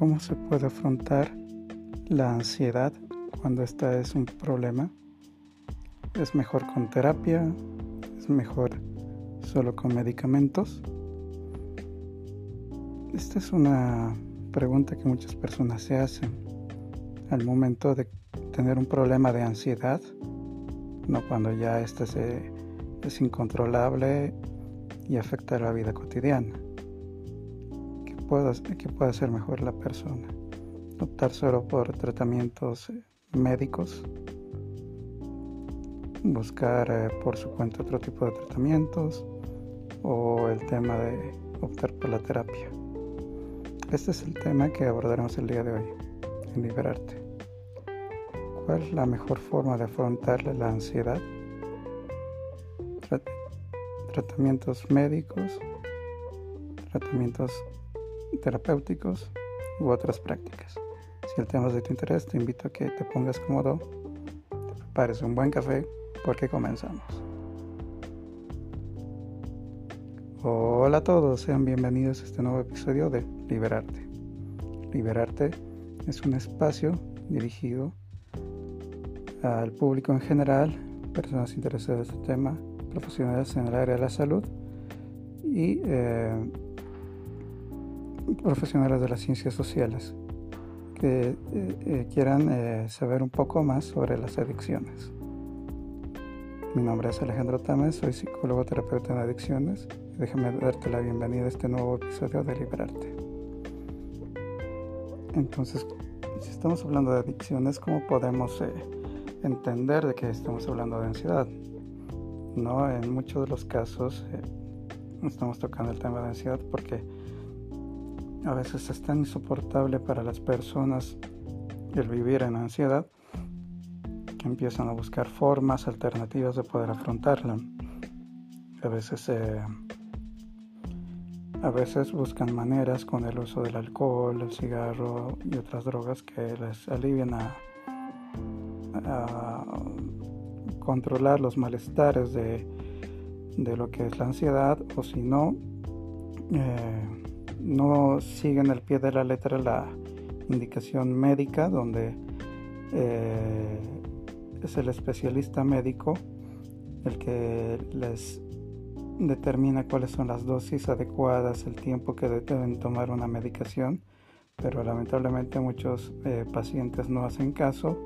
¿Cómo se puede afrontar la ansiedad cuando esta es un problema? ¿Es mejor con terapia? ¿Es mejor solo con medicamentos? Esta es una pregunta que muchas personas se hacen al momento de tener un problema de ansiedad, no cuando ya este es incontrolable y afecta la vida cotidiana. ¿Qué puede, ¿Qué puede hacer mejor la persona? ¿Optar solo por tratamientos eh, médicos? ¿Buscar eh, por su cuenta otro tipo de tratamientos? ¿O el tema de optar por la terapia? Este es el tema que abordaremos el día de hoy, Liberarte. ¿Cuál es la mejor forma de afrontar la ansiedad? tratamientos médicos, tratamientos terapéuticos u otras prácticas. Si el tema es de tu interés, te invito a que te pongas cómodo, te prepares un buen café porque comenzamos. Hola a todos, sean bienvenidos a este nuevo episodio de Liberarte. Liberarte es un espacio dirigido al público en general, personas interesadas en este tema, profesionales en el área de la salud y eh, profesionales de las ciencias sociales que eh, eh, quieran saber un poco más sobre las adicciones. Mi nombre es Alejandro Tames, soy psicólogo terapeuta en adicciones. Déjame darte la bienvenida a este nuevo episodio de Liberarte. Entonces, si estamos hablando de adicciones, ¿cómo podemos entender de que estamos hablando de ansiedad. No, en muchos de los casos eh, estamos tocando el tema de ansiedad porque a veces es tan insoportable para las personas el vivir en ansiedad que empiezan a buscar formas alternativas de poder afrontarla. A veces eh, a veces buscan maneras con el uso del alcohol, el cigarro y otras drogas que les alivian a a controlar los malestares de, lo que es la ansiedad o si no, eh, no siguen al pie de la letra la indicación médica donde eh, es el especialista médico el que les determina cuáles son las dosis adecuadas, el tiempo que deben tomar una medicación, pero lamentablemente muchos eh, pacientes no hacen caso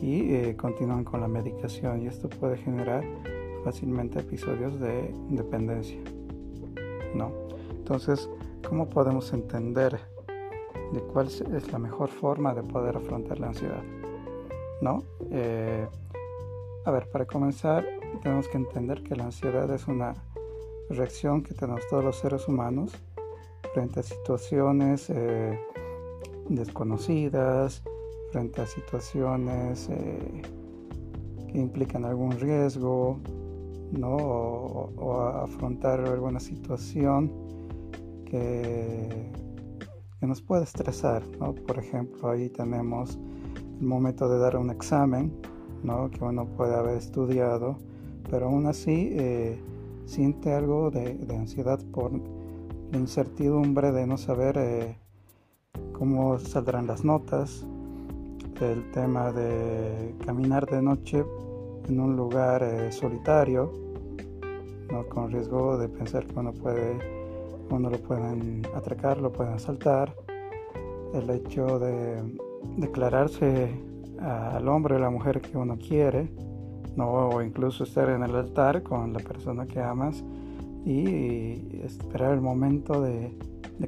y eh, continúan con la medicación y esto puede generar fácilmente episodios de dependencia. ¿no? Entonces, ¿cómo podemos entender de cuál es la mejor forma de poder afrontar la ansiedad? ¿No? Eh, a ver, para comenzar, tenemos que entender que la ansiedad es una reacción que tenemos todos los seres humanos frente a situaciones eh, desconocidas, frente a situaciones eh, que implican algún riesgo, ¿no? O, afrontar alguna situación que, nos puede estresar, ¿no? Por ejemplo, ahí tenemos el momento de dar un examen, ¿no? Que uno puede haber estudiado, pero aún así eh, siente algo de, ansiedad por la incertidumbre de no saber eh, cómo saldrán las notas, el tema de caminar de noche en un lugar eh, solitario, ¿no? con riesgo de pensar que uno puede, uno lo pueden atracar, lo pueden asaltar, el hecho de declararse al hombre o la mujer que uno quiere, ¿no? o incluso estar en el altar con la persona que amas y esperar el momento de,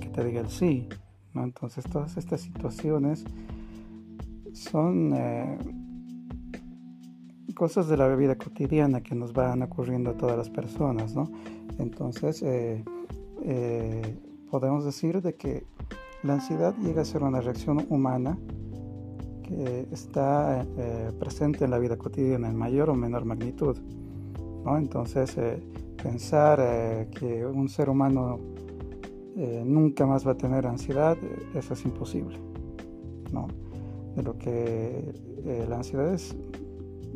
que te diga el sí. ¿no? Entonces todas estas situaciones son eh, cosas de la vida cotidiana que nos van ocurriendo a todas las personas, ¿no? Entonces, eh, eh, podemos decir de que la ansiedad llega a ser una reacción humana que está presente en la vida cotidiana en mayor o menor magnitud, ¿no? Entonces, pensar que un ser humano nunca más va a tener ansiedad, eso es imposible, ¿no? de lo que eh, la ansiedad es,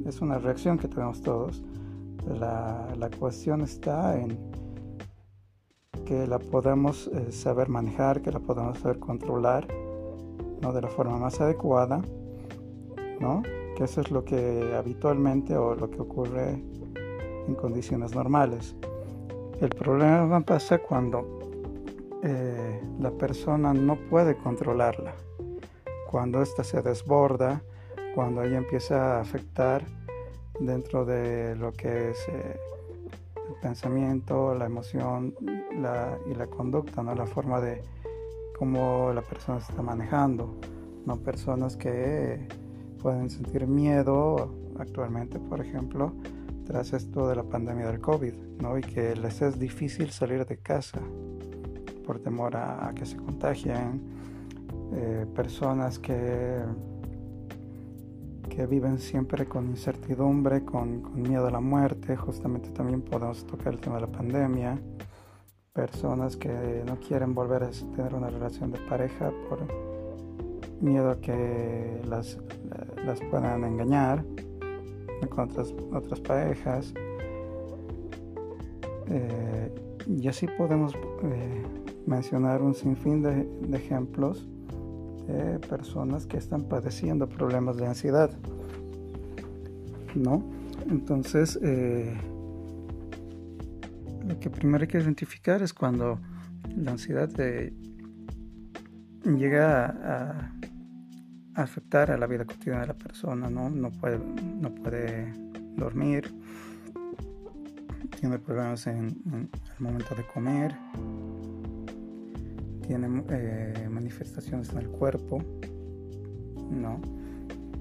es, una reacción que tenemos todos. La, la cuestión está en que la podemos eh, saber manejar, que la podemos saber controlar ¿no? de la forma más adecuada, ¿no? que eso es lo que habitualmente o lo que ocurre en condiciones normales. El problema pasa cuando eh, la persona no puede controlarla, cuando ésta se desborda, cuando ella empieza a afectar dentro de lo que es eh, el pensamiento, la emoción y la conducta, ¿no? la forma de cómo la persona se está manejando. No personas que pueden sentir miedo actualmente, por ejemplo, tras esto de la pandemia del COVID, ¿no? y que les es difícil salir de casa por temor a, que se contagien, eh, personas que viven siempre con incertidumbre, con, miedo a la muerte. Justamente también podemos tocar el tema de la pandemia. Personas que no quieren volver a tener una relación de pareja por miedo a que las, las puedan engañar con otras, otras parejas. Eh, y así podemos eh, mencionar un sinfín de ejemplos personas que están padeciendo problemas de ansiedad. ¿No? Entonces, eh, lo que primero hay que identificar es cuando la ansiedad llega a, afectar a la vida cotidiana de la persona, ¿no? No puede, no puede dormir, tiene problemas en el momento de comer, tiene eh, manifestaciones en el cuerpo, ¿no?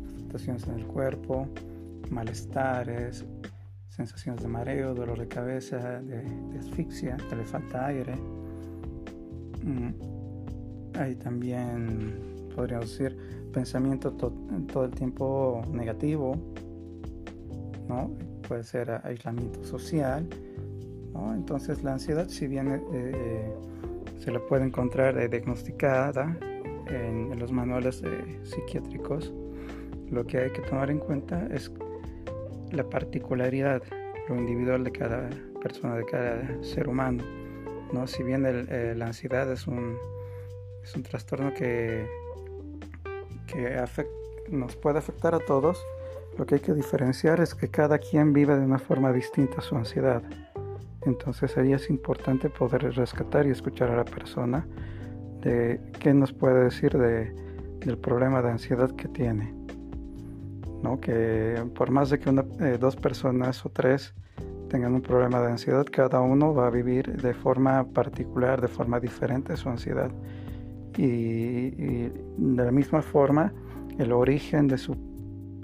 Manifestaciones en el cuerpo, malestares, sensaciones de mareo, dolor de cabeza, de, asfixia, que le falta aire. Mm. Hay también, podríamos decir, pensamiento todo el tiempo negativo, ¿no? Puede ser aislamiento social, ¿no? Entonces la ansiedad, si bien eh, se la puede encontrar diagnosticada en, los manuales psiquiátricos. Lo que hay que tomar en cuenta es la particularidad, lo individual de cada persona, de cada ser humano. ¿no? Si bien eh, la ansiedad es un, es un trastorno que, que nos puede afectar a todos, lo que hay que diferenciar es que cada quien vive de una forma distinta su ansiedad. Entonces ahí es importante poder rescatar y escuchar a la persona de qué nos puede decir de, del problema de ansiedad que tiene. ¿no? Que por más de que eh, dos personas o tres tengan un problema de ansiedad, cada uno va a vivir de forma particular, de forma diferente su ansiedad. Y, de la misma forma, el origen de su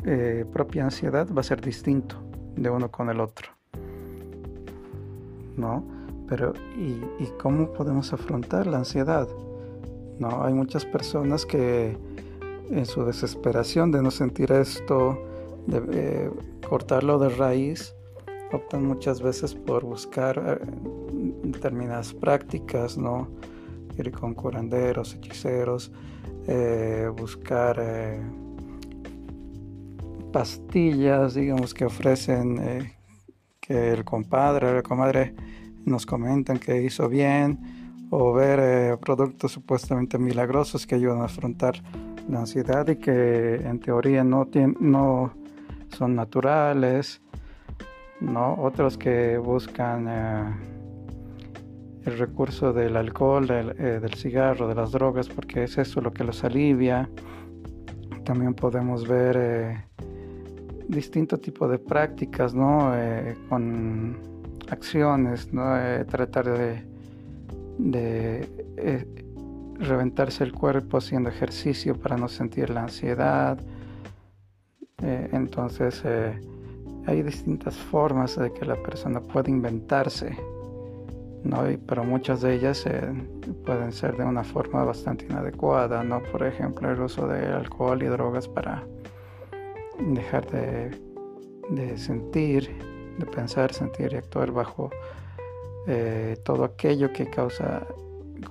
eh, propia ansiedad va a ser distinto de uno con el otro. ¿No? Pero, ¿y, cómo podemos afrontar la ansiedad? ¿No? Hay muchas personas que en su desesperación de no sentir esto, de eh, cortarlo de raíz, optan muchas veces por buscar eh, determinadas prácticas, ¿no? Ir con curanderos, hechiceros, eh, buscar pastillas, digamos, que ofrecen que el compadre o la comadre nos comentan que hizo bien o ver eh, productos supuestamente milagrosos que ayudan a afrontar la ansiedad y que en teoría no, no son naturales, ¿no? otros que buscan eh, el recurso del alcohol, del, eh, del, cigarro, de las drogas, porque es eso lo que los alivia. También podemos ver distinto tipo de prácticas, ¿no? Eh, con acciones, ¿no? Eh, tratar de, eh, reventarse el cuerpo haciendo ejercicio para no sentir la ansiedad. entonces hay distintas formas de que la persona puede inventarse, ¿no? pero muchas de ellas pueden ser de una forma bastante inadecuada, ¿no? Por ejemplo, el uso de alcohol y drogas para dejar de, sentir, de pensar, sentir y actuar bajo eh, todo aquello que causa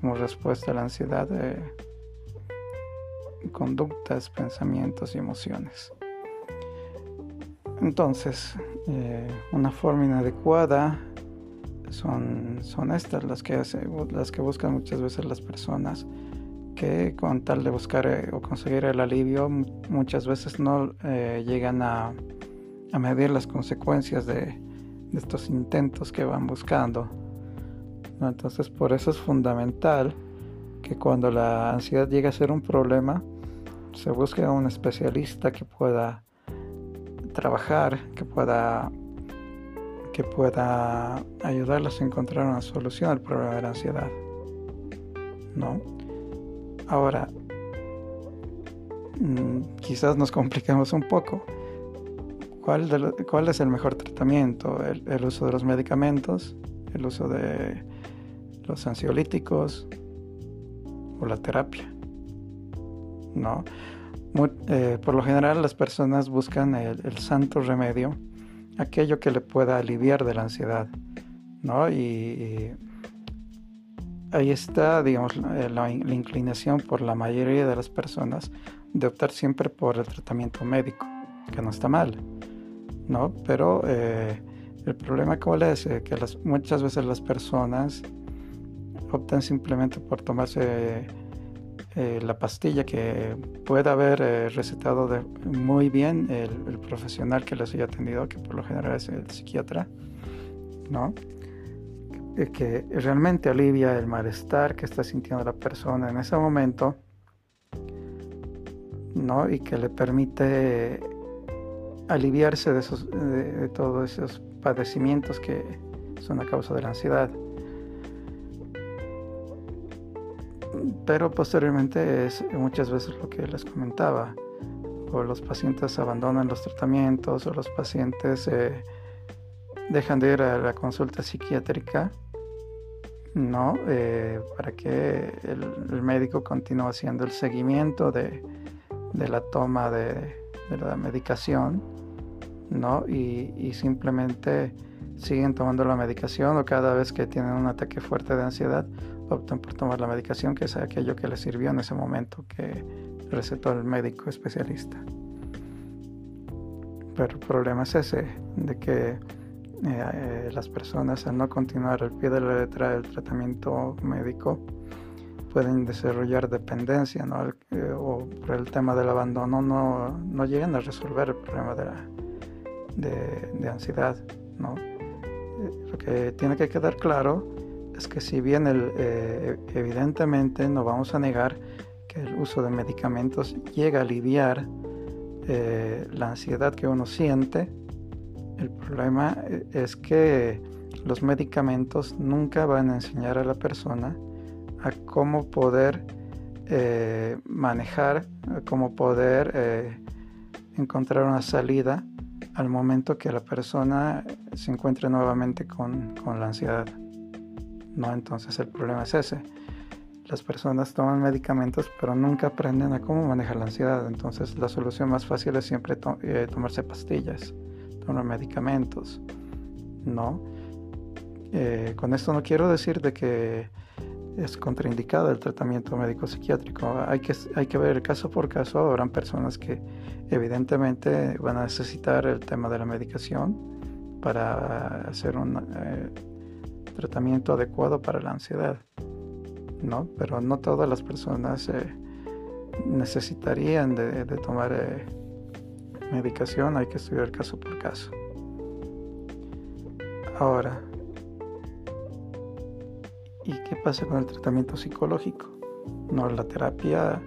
como respuesta a la ansiedad eh, conductas, pensamientos y emociones. Entonces, eh, una forma inadecuada son, son estas las que, las que buscan muchas veces las personas con tal de buscar eh, o conseguir el alivio muchas veces no eh, llegan a, medir las consecuencias de, estos intentos que van buscando. Entonces por eso es fundamental que cuando la ansiedad llega a ser un problema, se busque a un especialista que pueda trabajar, que pueda que pueda ayudarlas a encontrar una solución al problema de la ansiedad. ¿No? Ahora, mm, quizás nos complicamos un poco. ¿Cuál, ¿Cuál, es el mejor tratamiento? ¿El, uso de los medicamentos? ¿El uso de los ansiolíticos? ¿O la terapia? ¿No? Eh, por lo general las personas buscan el, santo remedio, aquello que le pueda aliviar de la ansiedad, ¿no? y ahí está, digamos, la, inclinación por la mayoría de las personas de optar siempre por el tratamiento médico, que no está mal, ¿no? Pero eh, el problema cuál es, eh, que muchas veces las personas optan simplemente por tomarse eh, la pastilla que pueda haber recetado muy bien el, el, profesional que les haya atendido, que por lo general es el psiquiatra, ¿no? Que realmente alivia el malestar que está sintiendo la persona en ese momento, ¿no? Y que le permite aliviarse de, esos, de, todos esos padecimientos que son a causa de la ansiedad. Pero posteriormente es muchas veces lo que les comentaba, o los pacientes abandonan los tratamientos, o los pacientes eh, dejan de ir a la consulta psiquiátrica ¿no? Eh, para que el, médico continúe haciendo el seguimiento de, la toma de, la medicación, ¿no? Y, simplemente siguen tomando la medicación o cada vez que tienen un ataque fuerte de ansiedad optan por tomar la medicación que es aquello que les sirvió en ese momento que recetó el médico especialista. Pero el problema es ese, de que eh, las personas al no continuar al pie de la letra del tratamiento médico pueden desarrollar dependencia ¿no? Eh, o por el tema del abandono no, no llegan a resolver el problema de, de, ansiedad. Eh, lo que tiene que quedar claro es que si bien el, evidentemente no vamos a negar que el uso de medicamentos llega a aliviar la ansiedad que uno siente, el problema eh, es que los medicamentos nunca van a enseñar a la persona a cómo poder eh, manejar, a cómo poder eh, encontrar una salida al momento que la persona se encuentre nuevamente con, con, la ansiedad. No, entonces el problema es ese. Las personas toman medicamentos pero nunca aprenden a cómo manejar la ansiedad. Entonces la solución más fácil es siempre tomarse pastillas los medicamentos, ¿no? Eh, con esto no quiero decir de que es contraindicado el tratamiento médico psiquiátrico. Hay que, hay que ver caso por caso. Habrán personas que evidentemente van a necesitar el tema de la medicación para hacer un eh, tratamiento adecuado para la ansiedad, ¿no? Pero no todas las personas eh, necesitarían de tomar medicación hay que estudiar caso por caso. Ahora, ¿y qué pasa con el tratamiento psicológico? No, la terapia,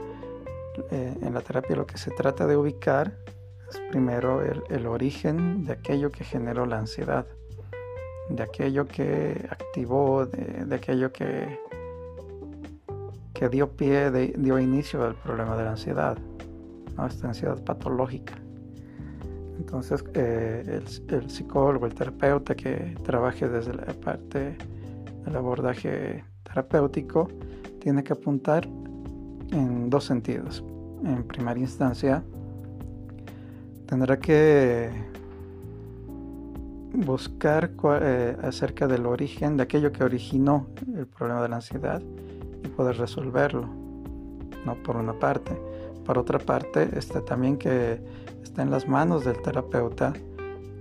eh, en la terapia lo que se trata de ubicar es primero el, origen de aquello que generó la ansiedad, de aquello que activó, de, aquello que, que dio pie, dio inicio al problema de la ansiedad, ¿no? esta ansiedad patológica. Entonces, eh, el, psicólogo, el terapeuta que trabaje desde la parte del abordaje terapéutico, tiene que apuntar en dos sentidos. En primera instancia, tendrá que buscar eh, acerca del origen de aquello que originó el problema de la ansiedad y poder resolverlo, no por una parte. Por otra parte, está también que está en las manos del terapeuta,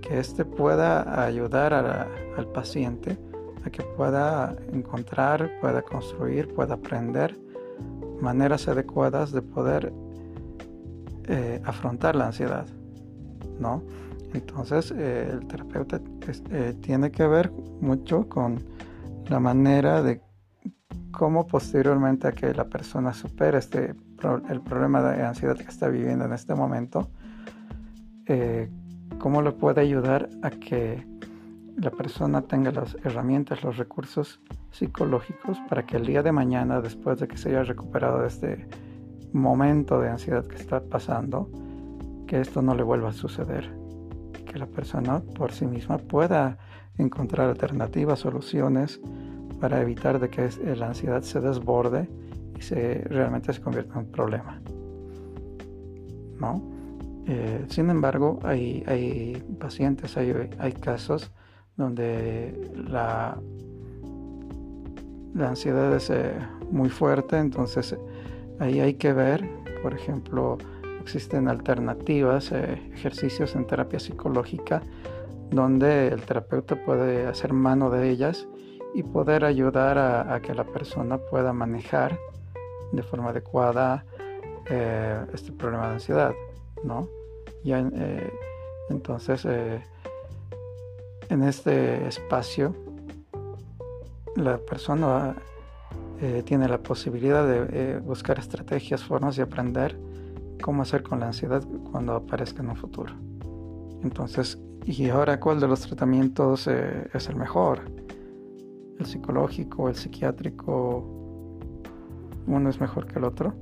que éste pueda ayudar al paciente a que pueda encontrar, pueda construir, pueda aprender maneras adecuadas de poder eh, afrontar la ansiedad, ¿no? Entonces eh, el terapeuta eh, tiene que ver mucho con la manera de cómo posteriormente a que la persona supere este, el problema de ansiedad que está viviendo en este momento, cómo le puede ayudar a que la persona tenga las herramientas, los recursos psicológicos para que el día de mañana, después de que se haya recuperado de este momento de ansiedad que está pasando, que esto no le vuelva a suceder, que la persona por sí misma pueda encontrar alternativas, soluciones para evitar de que la ansiedad se desborde y se realmente se convierta en un problema. ¿No? Eh, sin embargo, hay, hay pacientes, hay, hay casos donde la, la ansiedad es eh, muy fuerte, entonces ahí hay que ver, por ejemplo, existen alternativas, eh, ejercicios en terapia psicológica, donde el terapeuta puede hacer mano de ellas y poder ayudar a, que la persona pueda manejar de forma adecuada eh, este problema de ansiedad, ¿no? Ya, entonces, en este espacio la persona eh, tiene la posibilidad de eh, buscar estrategias, formas y aprender cómo hacer con la ansiedad cuando aparezca en un futuro. Entonces, ¿y ahora cuál de los tratamientos eh, es el mejor? ¿El psicológico, el psiquiátrico? ¿Uno es mejor que el otro?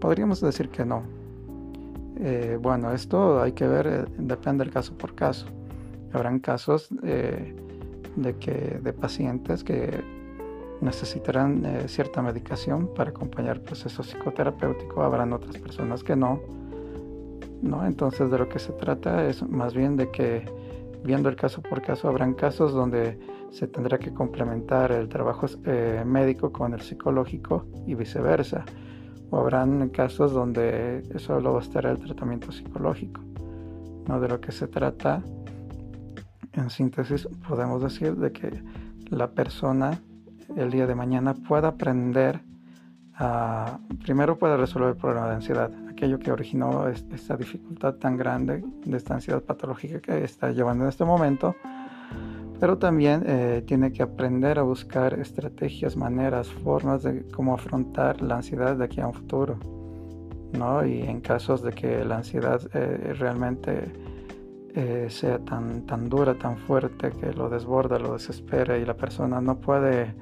Podríamos decir que no. bueno, esto hay que ver, depende del caso por caso. Habrán casos eh, de, que, de pacientes que necesitarán eh, cierta medicación para acompañar el proceso psicoterapéutico, habrán otras personas que no. ¿no? Entonces de lo que se trata es más bien de que viendo el caso por caso, habrán casos donde se tendrá que complementar el trabajo eh, médico con el psicológico y viceversa. O habrán casos donde solo estará el tratamiento psicológico. ¿no? De lo que se trata en síntesis, podemos decir de que la persona el día de mañana pueda aprender a, primero pueda resolver el problema de ansiedad, aquello que originó esta dificultad tan grande de esta ansiedad patológica que está llevando en este momento, pero también eh, tiene que aprender a buscar estrategias, maneras, formas de cómo afrontar la ansiedad de aquí a un futuro, ¿no? Y en casos de que la ansiedad eh, realmente eh, sea tan, tan dura, tan fuerte que lo desborda, lo desespera y la persona no puede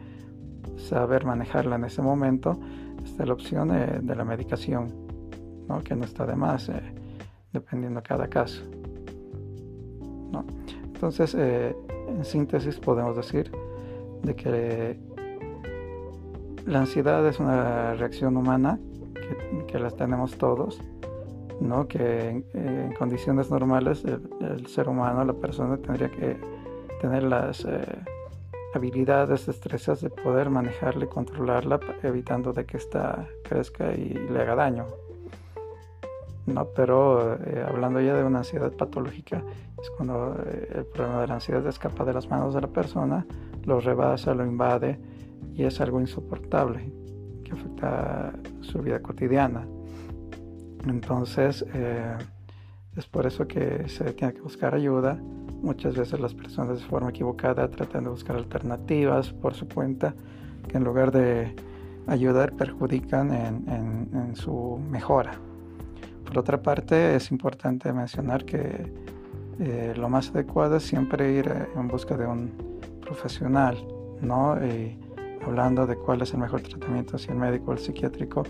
saber manejarla en ese momento, está la opción de la medicación, ¿no? que no está de más, eh, dependiendo de cada caso. ¿no? Entonces, eh, en síntesis podemos decir de que la ansiedad es una reacción humana que, que la tenemos todos ¿no? que en, condiciones normales el, ser humano, la persona tendría que tener las eh, habilidades, destrezas de poder manejarla y controlarla, evitando de que ésta crezca y le haga daño. ¿no? Pero eh, hablando ya de una ansiedad patológica, es cuando eh, el problema de la ansiedad escapa de las manos de la persona, lo rebasa, lo invade y es algo insoportable que afecta su vida cotidiana. Entonces, eh, es por eso que se tiene que buscar ayuda. Muchas veces las personas de forma equivocada tratan de buscar alternativas por su cuenta, que en lugar de ayudar perjudican en, su mejora. Por otra parte, es importante mencionar que eh, lo más adecuado es siempre ir eh, en busca de un profesional, ¿no? Y hablando de cuál es el mejor tratamiento, si el médico o el psiquiátrico,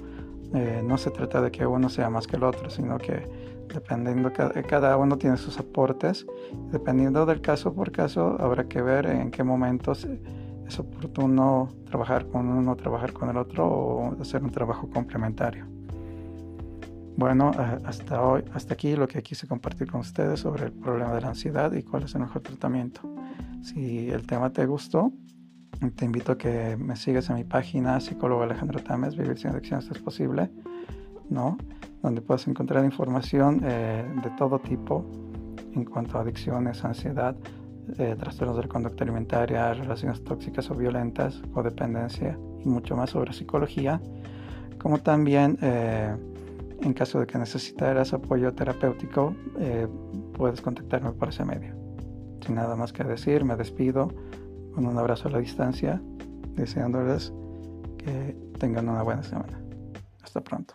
eh, no se trata de que uno sea más que el otro, sino que dependiendo, cada uno tiene sus aportes, dependiendo del caso por caso, habrá que ver en qué momentos es oportuno trabajar con uno, trabajar con el otro o hacer un trabajo complementario. Bueno, hasta hoy, hasta aquí lo que quise compartir con ustedes sobre el problema de la ansiedad y cuál es el mejor tratamiento. Si el tema te gustó, te invito a que me sigas en mi página psicólogo Alejandro Tames, Vivir sin adicciones es posible, ¿no? Donde puedes encontrar información eh, de todo tipo en cuanto a adicciones, ansiedad, eh, trastornos de conducta alimentaria, relaciones tóxicas o violentas, codependencia y mucho más sobre psicología, como también eh, en caso de que necesitaras apoyo terapéutico, eh, puedes contactarme por ese medio. Sin nada más que decir, me despido con un abrazo a la distancia, deseándoles que tengan una buena semana. Hasta pronto.